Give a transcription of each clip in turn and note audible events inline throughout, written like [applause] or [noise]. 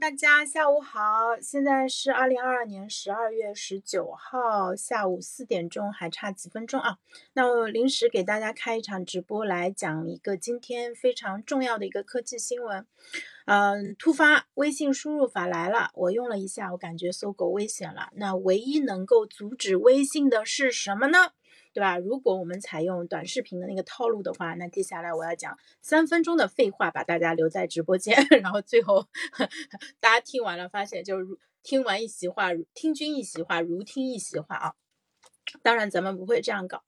大家下午好，现在是二零二二年十二月十九号下午四点钟，还差几分钟啊？那我临时给大家开一场直播，来讲一个今天非常重要的一个科技新闻。嗯，突发微信输入法来了，我用了一下，我感觉搜狗危险了。那唯一能够阻止微信的是什么呢？对吧？如果我们采用短视频的那个套路的话，那接下来我要讲三分钟的废话，把大家留在直播间，[laughs] 然后最后 [laughs] 大家听完了，发现就是听完一席话，听君一席话，如听一席话啊。当然咱们不会这样搞，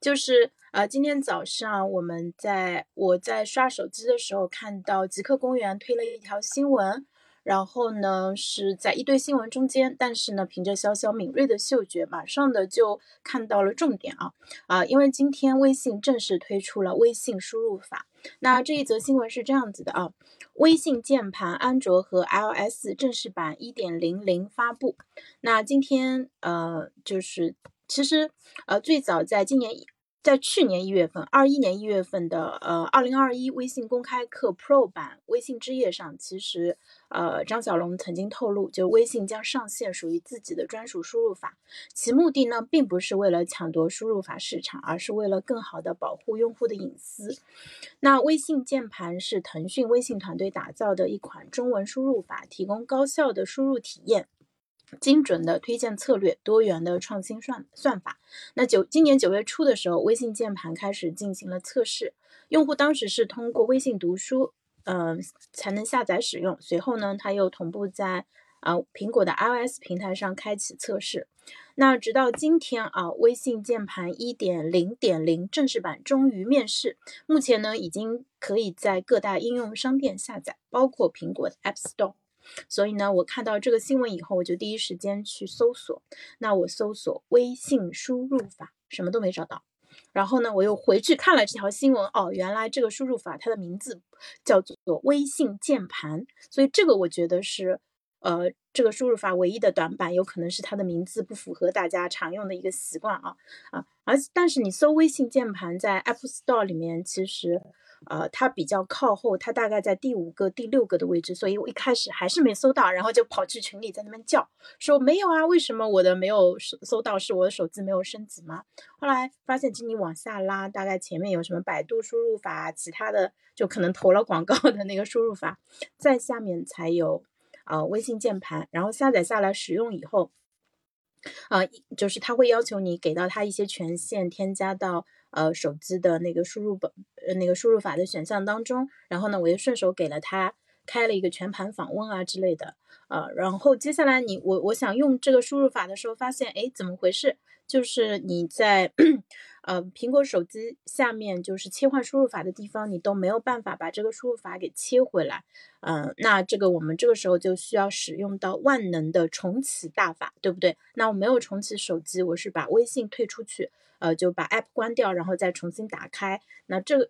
就是啊，今天早上我们在我在刷手机的时候，看到极客公园推了一条新闻。然后呢，是在一堆新闻中间，但是呢，凭着潇潇敏锐的嗅觉，马上的就看到了重点啊啊！因为今天微信正式推出了微信输入法。那这一则新闻是这样子的啊，微信键盘安卓和 iOS 正式版一点零零发布。那今天呃，就是其实呃，最早在今年。在去年一月份，二一年一月份的呃二零二一微信公开课 Pro 版微信之夜上，其实呃张小龙曾经透露，就微信将上线属于自己的专属输入法，其目的呢并不是为了抢夺输入法市场，而是为了更好的保护用户的隐私。那微信键盘是腾讯微信团队打造的一款中文输入法，提供高效的输入体验。精准的推荐策略，多元的创新算算法。那九今年九月初的时候，微信键盘开始进行了测试，用户当时是通过微信读书，嗯，才能下载使用。随后呢，它又同步在啊苹果的 iOS 平台上开启测试。那直到今天啊，微信键盘一点零点零正式版终于面世，目前呢，已经可以在各大应用商店下载，包括苹果的 App Store。所以呢，我看到这个新闻以后，我就第一时间去搜索。那我搜索微信输入法，什么都没找到。然后呢，我又回去看了这条新闻，哦，原来这个输入法它的名字叫做微信键盘。所以这个我觉得是，呃，这个输入法唯一的短板，有可能是它的名字不符合大家常用的一个习惯啊啊。而但是你搜微信键盘在 App Store 里面，其实。呃，它比较靠后，它大概在第五个、第六个的位置，所以我一开始还是没搜到，然后就跑去群里在那边叫，说没有啊，为什么我的没有搜搜到？是我的手机没有升级吗？后来发现，经你往下拉，大概前面有什么百度输入法，其他的就可能投了广告的那个输入法，在下面才有呃微信键盘，然后下载下来使用以后，啊，就是他会要求你给到他一些权限，添加到。呃，手机的那个输入本，呃，那个输入法的选项当中，然后呢，我又顺手给了他开了一个全盘访问啊之类的，呃，然后接下来你我我想用这个输入法的时候，发现哎，怎么回事？就是你在呃苹果手机下面就是切换输入法的地方，你都没有办法把这个输入法给切回来，嗯，那这个我们这个时候就需要使用到万能的重启大法，对不对？那我没有重启手机，我是把微信退出去。呃，就把 app 关掉，然后再重新打开。那这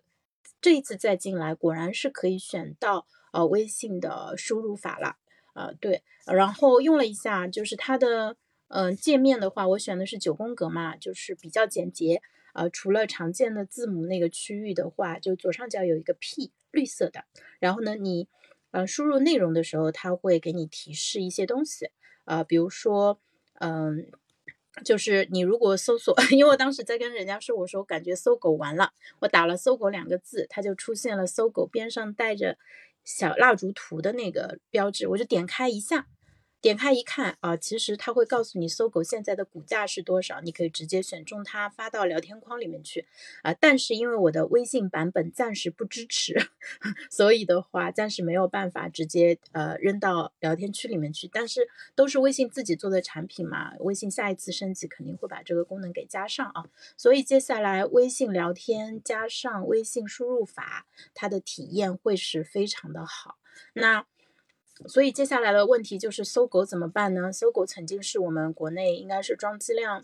这一次再进来，果然是可以选到呃微信的输入法了。呃，对，然后用了一下，就是它的嗯界面的话，我选的是九宫格嘛，就是比较简洁。呃，除了常见的字母那个区域的话，就左上角有一个 P 绿色的。然后呢，你呃输入内容的时候，它会给你提示一些东西。呃，比如说嗯。就是你如果搜索，[laughs] 因为我当时在跟人家说，我说感觉搜狗完了，我打了搜狗两个字，它就出现了搜狗边上带着小蜡烛图的那个标志，我就点开一下。点开一看啊，其实它会告诉你搜狗现在的股价是多少，你可以直接选中它发到聊天框里面去啊。但是因为我的微信版本暂时不支持，[laughs] 所以的话暂时没有办法直接呃扔到聊天区里面去。但是都是微信自己做的产品嘛，微信下一次升级肯定会把这个功能给加上啊。所以接下来微信聊天加上微信输入法，它的体验会是非常的好。那。所以接下来的问题就是搜狗怎么办呢？搜狗曾经是我们国内应该是装机量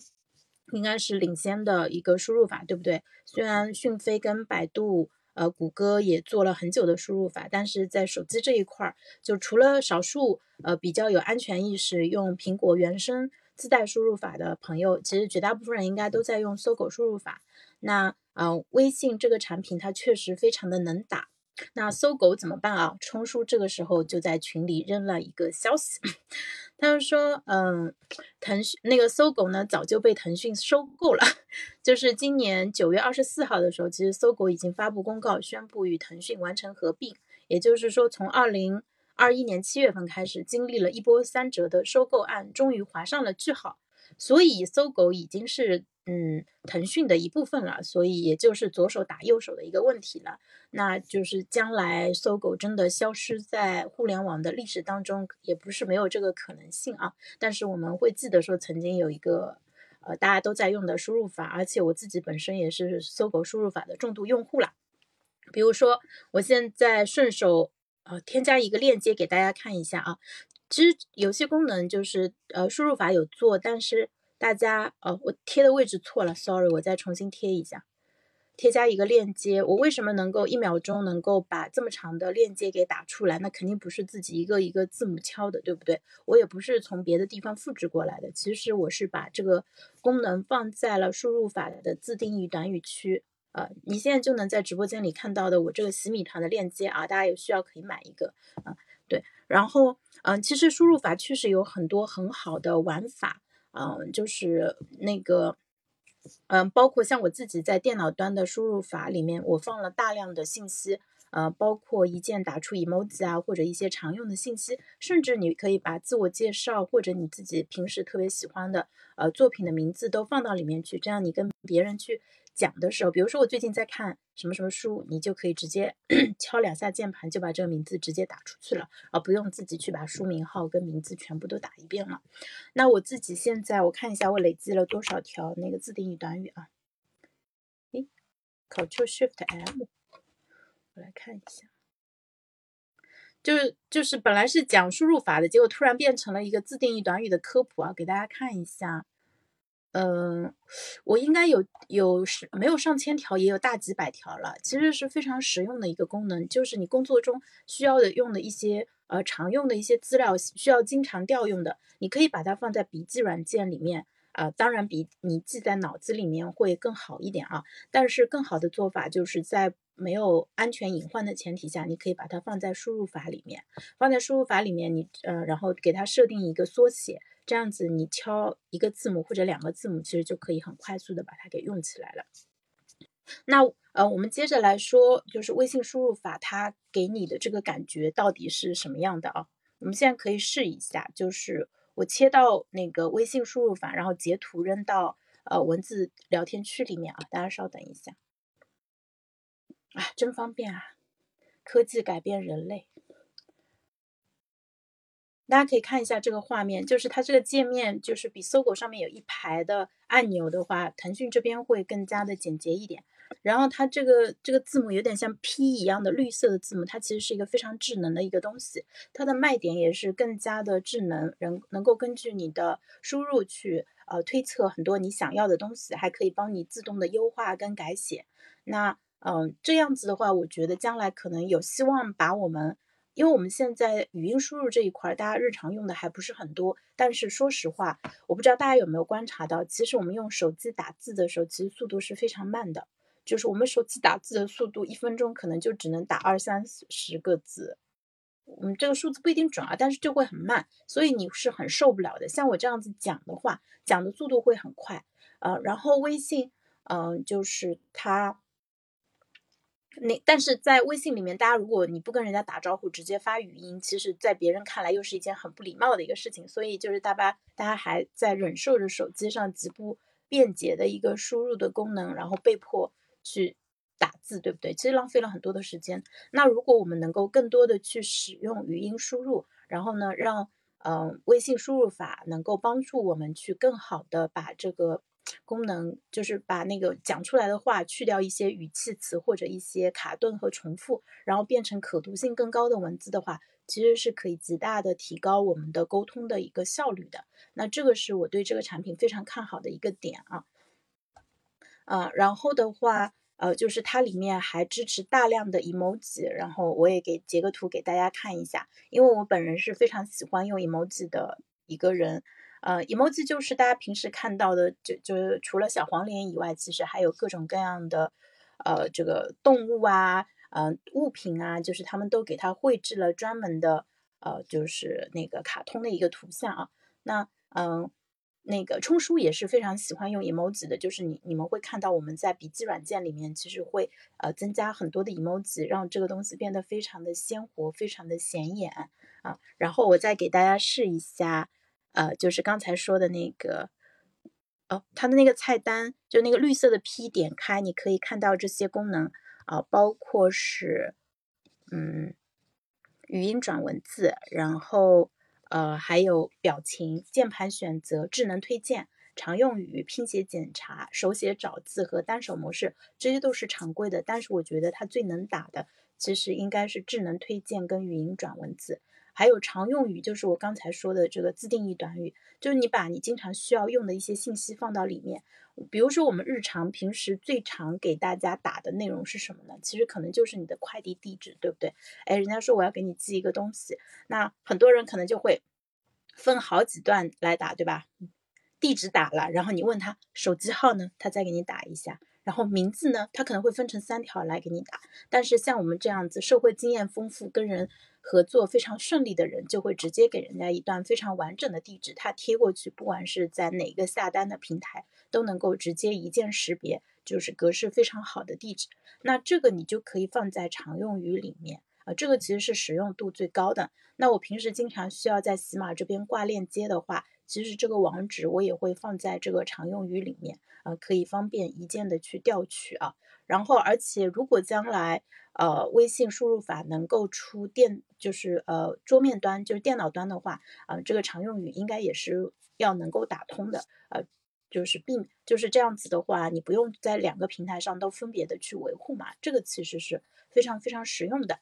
应该是领先的一个输入法，对不对？虽然讯飞跟百度、呃谷歌也做了很久的输入法，但是在手机这一块儿，就除了少数呃比较有安全意识用苹果原生自带输入法的朋友，其实绝大部分人应该都在用搜狗输入法。那呃微信这个产品它确实非常的能打。那搜狗怎么办啊？冲叔这个时候就在群里扔了一个消息，[laughs] 他就说，嗯，腾讯那个搜狗呢早就被腾讯收购了，[laughs] 就是今年九月二十四号的时候，其实搜狗已经发布公告宣布与腾讯完成合并，也就是说从二零二一年七月份开始，经历了一波三折的收购案，终于划上了句号，所以搜狗已经是。嗯，腾讯的一部分了，所以也就是左手打右手的一个问题了。那就是将来搜狗真的消失在互联网的历史当中，也不是没有这个可能性啊。但是我们会记得说，曾经有一个呃大家都在用的输入法，而且我自己本身也是搜狗输入法的重度用户了。比如说，我现在顺手呃添加一个链接给大家看一下啊。其实有些功能就是呃输入法有做，但是。大家哦，我贴的位置错了，sorry，我再重新贴一下，添加一个链接。我为什么能够一秒钟能够把这么长的链接给打出来？那肯定不是自己一个一个字母敲的，对不对？我也不是从别的地方复制过来的。其实我是把这个功能放在了输入法的自定义短语区。呃，你现在就能在直播间里看到的我这个洗米团的链接啊，大家有需要可以买一个啊。对，然后嗯，其实输入法确实有很多很好的玩法。嗯，就是那个，嗯，包括像我自己在电脑端的输入法里面，我放了大量的信息，呃，包括一键打出 emoji 啊，或者一些常用的信息，甚至你可以把自我介绍或者你自己平时特别喜欢的呃作品的名字都放到里面去，这样你跟别人去。讲的时候，比如说我最近在看什么什么书，你就可以直接 [clears throat] 敲两下键盘，就把这个名字直接打出去了，而不用自己去把书名号跟名字全部都打一遍了。那我自己现在我看一下，我累积了多少条那个自定义短语啊？诶 c t r l Shift M，我来看一下，就是就是本来是讲输入法的，结果突然变成了一个自定义短语的科普啊，给大家看一下。嗯，我应该有有是没有上千条，也有大几百条了。其实是非常实用的一个功能，就是你工作中需要的用的一些呃常用的一些资料，需要经常调用的，你可以把它放在笔记软件里面啊。当然比你记在脑子里面会更好一点啊。但是更好的做法就是在没有安全隐患的前提下，你可以把它放在输入法里面，放在输入法里面，你呃然后给它设定一个缩写。这样子，你敲一个字母或者两个字母，其实就可以很快速的把它给用起来了。那呃，我们接着来说，就是微信输入法它给你的这个感觉到底是什么样的啊？我们现在可以试一下，就是我切到那个微信输入法，然后截图扔到呃文字聊天区里面啊。大家稍等一下，啊，真方便啊！科技改变人类。大家可以看一下这个画面，就是它这个界面，就是比搜狗上面有一排的按钮的话，腾讯这边会更加的简洁一点。然后它这个这个字母有点像 P 一样的绿色的字母，它其实是一个非常智能的一个东西。它的卖点也是更加的智能，能能够根据你的输入去呃推测很多你想要的东西，还可以帮你自动的优化跟改写。那嗯这样子的话，我觉得将来可能有希望把我们。因为我们现在语音输入这一块，大家日常用的还不是很多。但是说实话，我不知道大家有没有观察到，其实我们用手机打字的时候，其实速度是非常慢的。就是我们手机打字的速度，一分钟可能就只能打二三十个字。嗯，这个数字不一定准啊，但是就会很慢，所以你是很受不了的。像我这样子讲的话，讲的速度会很快。呃，然后微信，嗯，就是它。那但是在微信里面，大家如果你不跟人家打招呼，直接发语音，其实，在别人看来又是一件很不礼貌的一个事情。所以就是大家大家还在忍受着手机上极不便捷的一个输入的功能，然后被迫去打字，对不对？其实浪费了很多的时间。那如果我们能够更多的去使用语音输入，然后呢，让嗯微信输入法能够帮助我们去更好的把这个。功能就是把那个讲出来的话去掉一些语气词或者一些卡顿和重复，然后变成可读性更高的文字的话，其实是可以极大的提高我们的沟通的一个效率的。那这个是我对这个产品非常看好的一个点啊。啊，然后的话，呃，就是它里面还支持大量的 emoji，然后我也给截个图给大家看一下，因为我本人是非常喜欢用 emoji 的一个人。呃，emoji 就是大家平时看到的，就就是除了小黄脸以外，其实还有各种各样的，呃，这个动物啊，嗯物品啊，就是他们都给它绘制了专门的呃，就是那个卡通的一个图像啊。那嗯。那个冲叔也是非常喜欢用 emoji 的，就是你你们会看到我们在笔记软件里面，其实会呃增加很多的 emoji，让这个东西变得非常的鲜活，非常的显眼啊。然后我再给大家试一下，呃，就是刚才说的那个，哦，它的那个菜单，就那个绿色的 P 点开，你可以看到这些功能啊，包括是嗯语音转文字，然后。呃，还有表情、键盘选择、智能推荐、常用语、拼写检查、手写找字和单手模式，这些都是常规的。但是我觉得它最能打的，其实应该是智能推荐跟语音转文字。还有常用语，就是我刚才说的这个自定义短语，就是你把你经常需要用的一些信息放到里面。比如说我们日常平时最常给大家打的内容是什么呢？其实可能就是你的快递地址，对不对？哎，人家说我要给你寄一个东西，那很多人可能就会分好几段来打，对吧？地址打了，然后你问他手机号呢，他再给你打一下，然后名字呢，他可能会分成三条来给你打。但是像我们这样子社会经验丰富，跟人。合作非常顺利的人，就会直接给人家一段非常完整的地址，他贴过去，不管是在哪个下单的平台，都能够直接一键识别，就是格式非常好的地址。那这个你就可以放在常用语里面啊，这个其实是使用度最高的。那我平时经常需要在喜马这边挂链接的话，其实这个网址我也会放在这个常用语里面啊，可以方便一键的去调取啊。然后，而且如果将来呃微信输入法能够出电，就是呃桌面端，就是电脑端的话，啊这个常用语应该也是要能够打通的，呃就是并就是这样子的话，你不用在两个平台上都分别的去维护嘛，这个其实是非常非常实用的。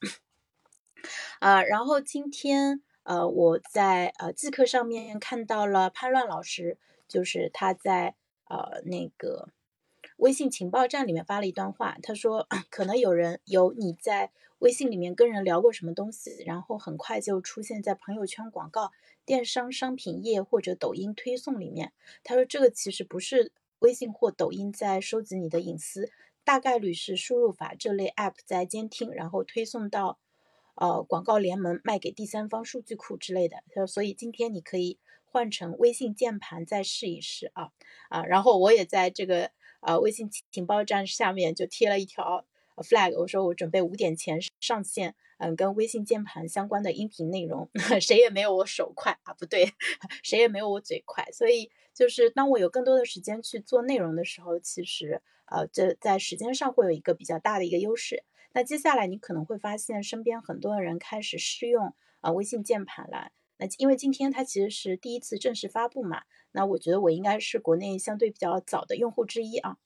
啊，[coughs] 然后今天呃我在呃即刻上面看到了潘乱老师，就是他在呃那个。微信情报站里面发了一段话，他说可能有人有你在微信里面跟人聊过什么东西，然后很快就出现在朋友圈广告、电商商品页或者抖音推送里面。他说这个其实不是微信或抖音在收集你的隐私，大概率是输入法这类 app 在监听，然后推送到呃广告联盟卖给第三方数据库之类的。所以今天你可以换成微信键盘再试一试啊啊，然后我也在这个。啊，微信情报站下面就贴了一条 flag，我说我准备五点前上线，嗯，跟微信键盘相关的音频内容，[laughs] 谁也没有我手快啊，不对，[laughs] 谁也没有我嘴快，所以就是当我有更多的时间去做内容的时候，其实呃，这在时间上会有一个比较大的一个优势。那接下来你可能会发现身边很多的人开始试用啊微信键盘了，那因为今天它其实是第一次正式发布嘛。那我觉得我应该是国内相对比较早的用户之一啊，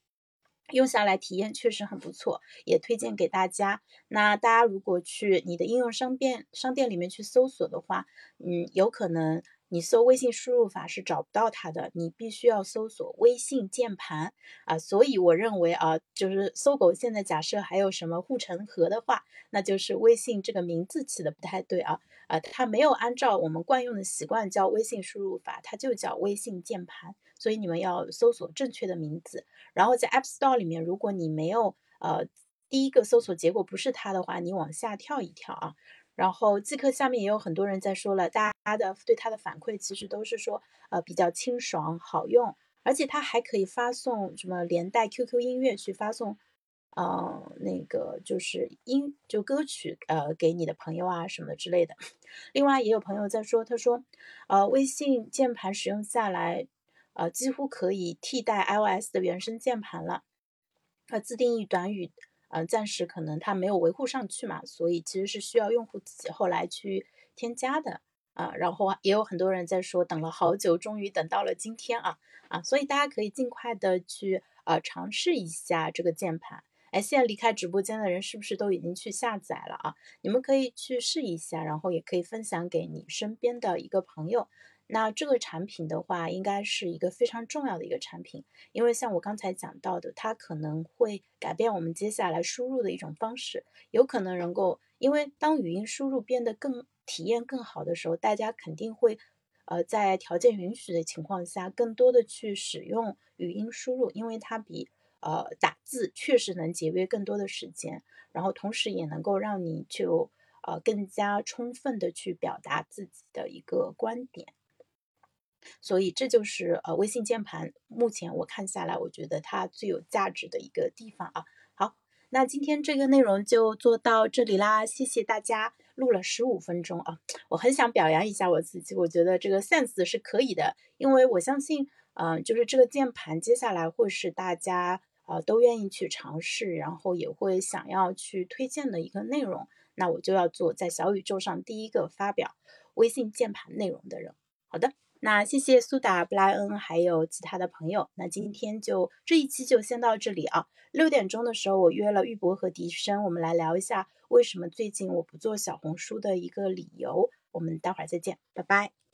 用下来体验确实很不错，也推荐给大家。那大家如果去你的应用商店商店里面去搜索的话，嗯，有可能。你搜微信输入法是找不到它的，你必须要搜索微信键盘啊。所以我认为啊，就是搜狗现在假设还有什么护城河的话，那就是微信这个名字起的不太对啊啊，它没有按照我们惯用的习惯叫微信输入法，它就叫微信键盘。所以你们要搜索正确的名字。然后在 App Store 里面，如果你没有呃第一个搜索结果不是它的话，你往下跳一跳啊。然后即刻下面也有很多人在说了，大家的对它的反馈其实都是说，呃，比较清爽好用，而且它还可以发送什么连带 QQ 音乐去发送，呃，那个就是音就歌曲，呃，给你的朋友啊什么之类的。另外也有朋友在说，他说，呃，微信键盘使用下来，呃，几乎可以替代 iOS 的原生键盘了，呃，自定义短语。嗯，暂时可能它没有维护上去嘛，所以其实是需要用户自己后来去添加的啊。然后也有很多人在说，等了好久，终于等到了今天啊啊！所以大家可以尽快的去呃尝试一下这个键盘。哎，现在离开直播间的人是不是都已经去下载了啊？你们可以去试一下，然后也可以分享给你身边的一个朋友。那这个产品的话，应该是一个非常重要的一个产品，因为像我刚才讲到的，它可能会改变我们接下来输入的一种方式，有可能能够，因为当语音输入变得更体验更好的时候，大家肯定会，呃，在条件允许的情况下，更多的去使用语音输入，因为它比呃打字确实能节约更多的时间，然后同时也能够让你就呃更加充分的去表达自己的一个观点。所以这就是呃微信键盘目前我看下来，我觉得它最有价值的一个地方啊。好，那今天这个内容就做到这里啦，谢谢大家，录了十五分钟啊，我很想表扬一下我自己，我觉得这个 sense 是可以的，因为我相信，嗯，就是这个键盘接下来会是大家呃都愿意去尝试，然后也会想要去推荐的一个内容，那我就要做在小宇宙上第一个发表微信键盘内容的人。好的。那谢谢苏打、布莱恩还有其他的朋友。那今天就这一期就先到这里啊。六点钟的时候，我约了玉博和笛声，我们来聊一下为什么最近我不做小红书的一个理由。我们待会儿再见，拜拜。